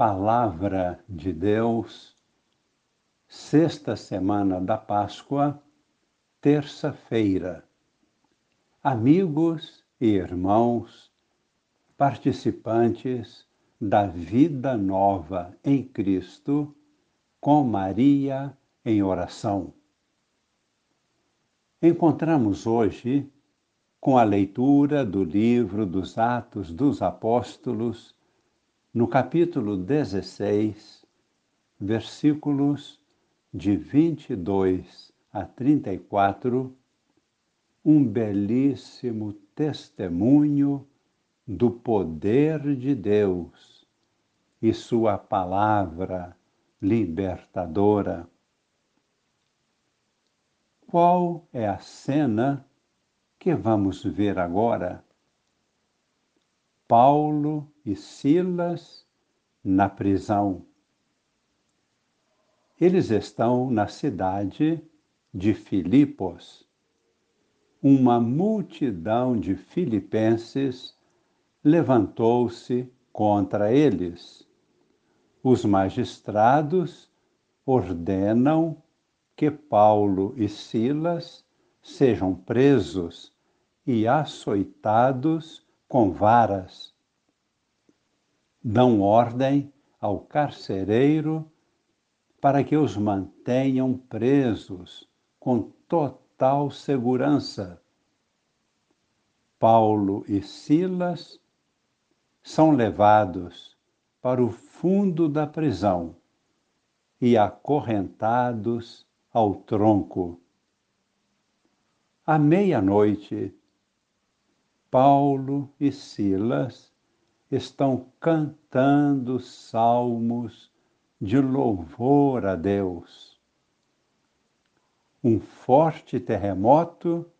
Palavra de Deus, sexta semana da Páscoa, terça-feira. Amigos e irmãos, participantes da vida nova em Cristo, com Maria em oração. Encontramos hoje, com a leitura do livro dos Atos dos Apóstolos, no capítulo 16, versículos de 22 a 34, um belíssimo testemunho do poder de Deus e sua palavra libertadora. Qual é a cena que vamos ver agora? Paulo e Silas na prisão. Eles estão na cidade de Filipos. Uma multidão de filipenses levantou-se contra eles. Os magistrados ordenam que Paulo e Silas sejam presos e açoitados com varas. Dão ordem ao carcereiro para que os mantenham presos com total segurança. Paulo e Silas são levados para o fundo da prisão e acorrentados ao tronco. À meia-noite, Paulo e Silas estão cantando salmos de louvor a Deus. Um forte terremoto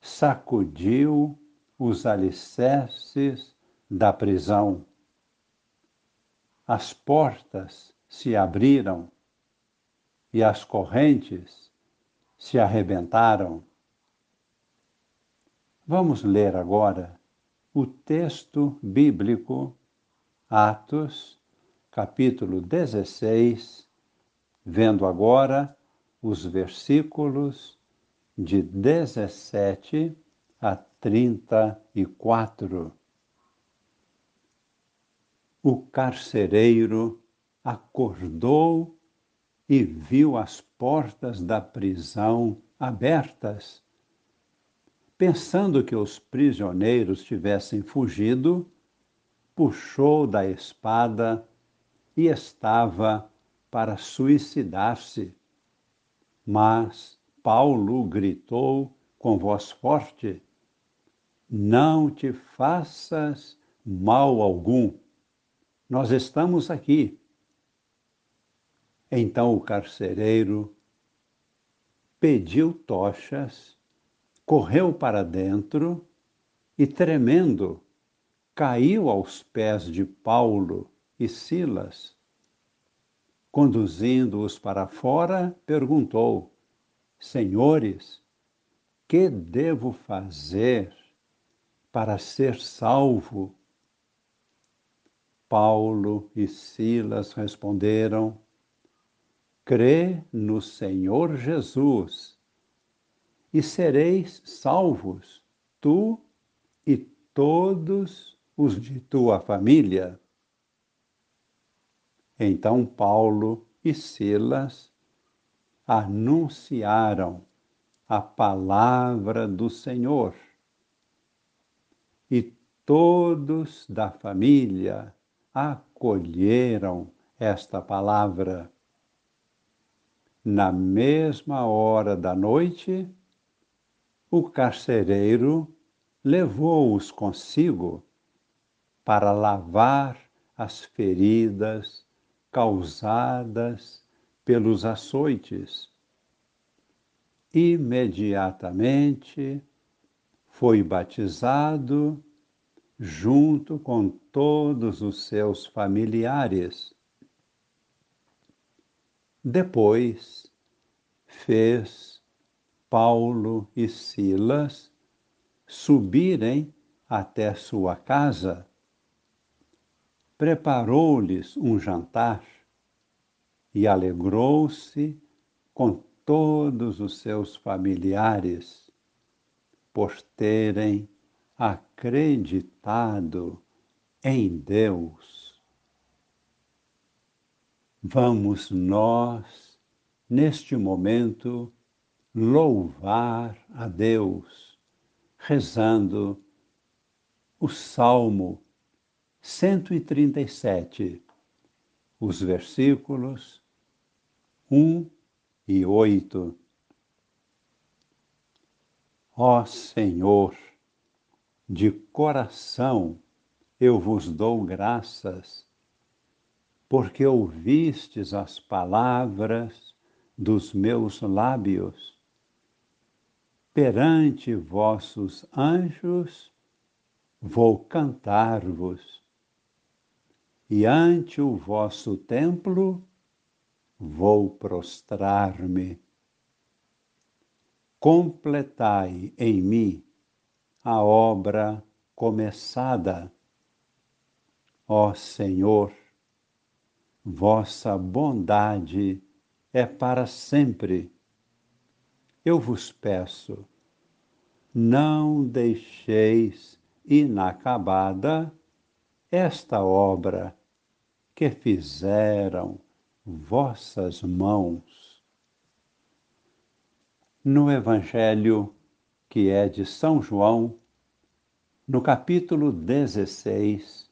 sacudiu os alicerces da prisão. As portas se abriram e as correntes se arrebentaram. Vamos ler agora o texto bíblico, Atos, capítulo 16, vendo agora os versículos de 17 a 34. O carcereiro acordou e viu as portas da prisão abertas Pensando que os prisioneiros tivessem fugido, puxou da espada e estava para suicidar-se. Mas Paulo gritou com voz forte: Não te faças mal algum, nós estamos aqui. Então o carcereiro pediu tochas correu para dentro e, tremendo, caiu aos pés de Paulo e Silas. Conduzindo-os para fora, perguntou: Senhores, que devo fazer para ser salvo? Paulo e Silas responderam: Crê no Senhor Jesus e sereis salvos, tu e todos os de tua família. Então Paulo e Silas anunciaram a palavra do Senhor. E todos da família acolheram esta palavra. Na mesma hora da noite, o carcereiro levou-os consigo para lavar as feridas causadas pelos açoites. Imediatamente foi batizado junto com todos os seus familiares. Depois fez Paulo e Silas subirem até sua casa. preparou-lhes um jantar e alegrou-se com todos os seus familiares por terem acreditado em Deus. Vamos nós, neste momento, louvar a Deus, rezando o Salmo 137, os versículos 1 e 8. Ó Senhor, de coração eu vos dou graças, porque ouvistes as palavras dos meus lábios. Perante vossos anjos vou cantar-vos, e ante o vosso templo vou prostrar-me. Completai em mim a obra começada. Ó Senhor, vossa bondade é para sempre. Eu vos peço, não deixeis inacabada esta obra que fizeram vossas mãos. No Evangelho que é de São João, no capítulo 16,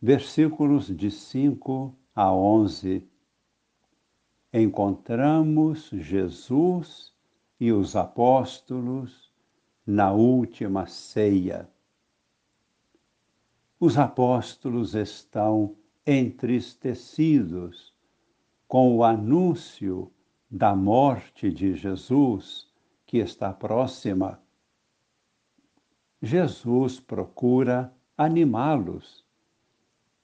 versículos de 5 a 11, encontramos Jesus e os apóstolos na última ceia. Os apóstolos estão entristecidos com o anúncio da morte de Jesus, que está próxima. Jesus procura animá-los,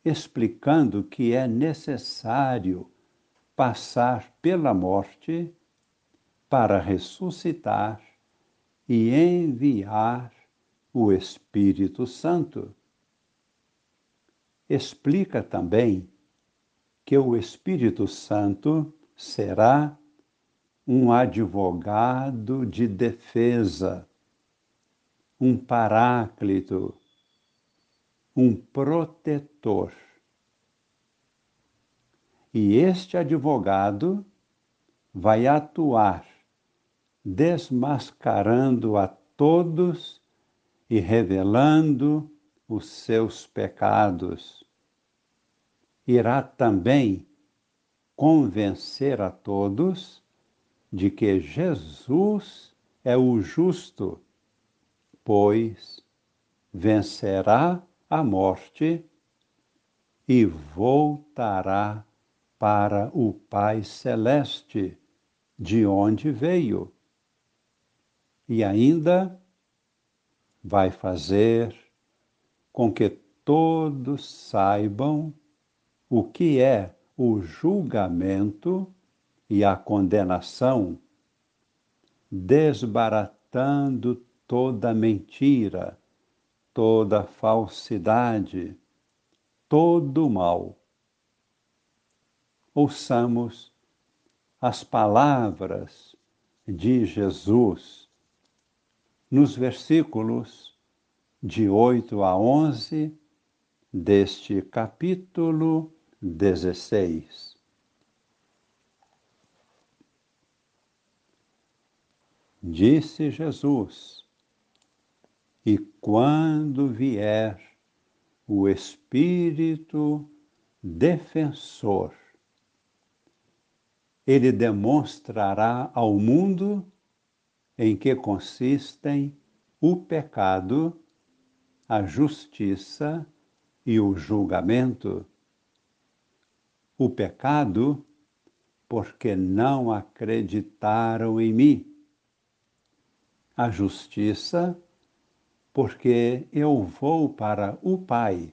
explicando que é necessário passar pela morte para ressuscitar e enviar o Espírito Santo explica também que o Espírito Santo será um advogado de defesa, um paráclito, um protetor. E este advogado vai atuar desmascarando a todos e revelando os seus pecados. Irá também convencer a todos de que Jesus é o justo, pois vencerá a morte e voltará para o Pai Celeste, de onde veio. E ainda vai fazer com que todos saibam o que é o julgamento e a condenação, desbaratando toda mentira, toda falsidade, todo mal. Ouçamos as palavras de Jesus nos versículos de 8 a 11 deste capítulo 16. Disse Jesus: E quando vier o Espírito defensor, ele demonstrará ao mundo em que consistem o pecado a justiça e o julgamento. O pecado, porque não acreditaram em mim. A justiça, porque eu vou para o Pai,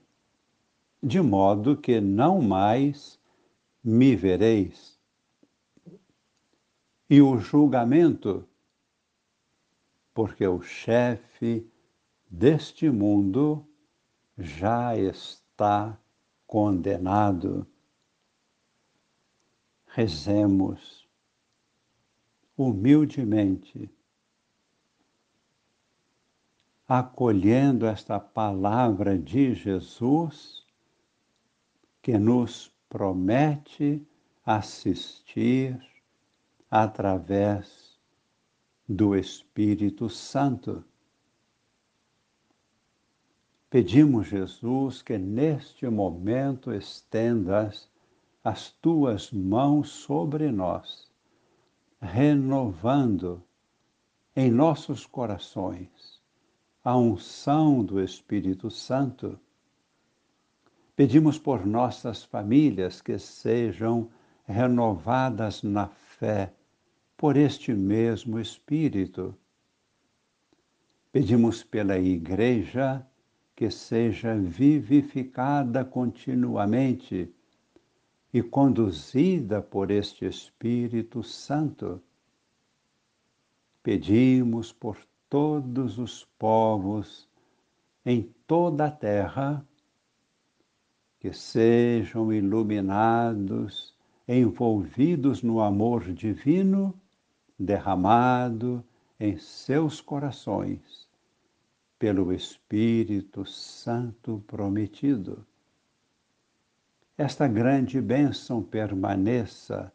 de modo que não mais me vereis. E o julgamento, porque o chefe deste mundo já está condenado. Rezemos humildemente, acolhendo esta palavra de Jesus que nos promete assistir através do Espírito Santo. Pedimos, Jesus, que neste momento estendas as tuas mãos sobre nós, renovando em nossos corações a unção do Espírito Santo. Pedimos por nossas famílias que sejam renovadas na fé por este mesmo Espírito. Pedimos pela Igreja que seja vivificada continuamente e conduzida por este Espírito Santo. Pedimos por todos os povos em toda a terra que sejam iluminados, envolvidos no amor divino derramado em seus corações pelo Espírito Santo prometido. Esta grande bênção permaneça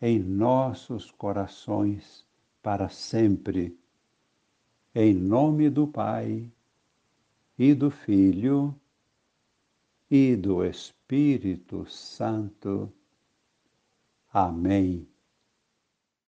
em nossos corações para sempre. Em nome do Pai, e do Filho, e do Espírito Santo. Amém.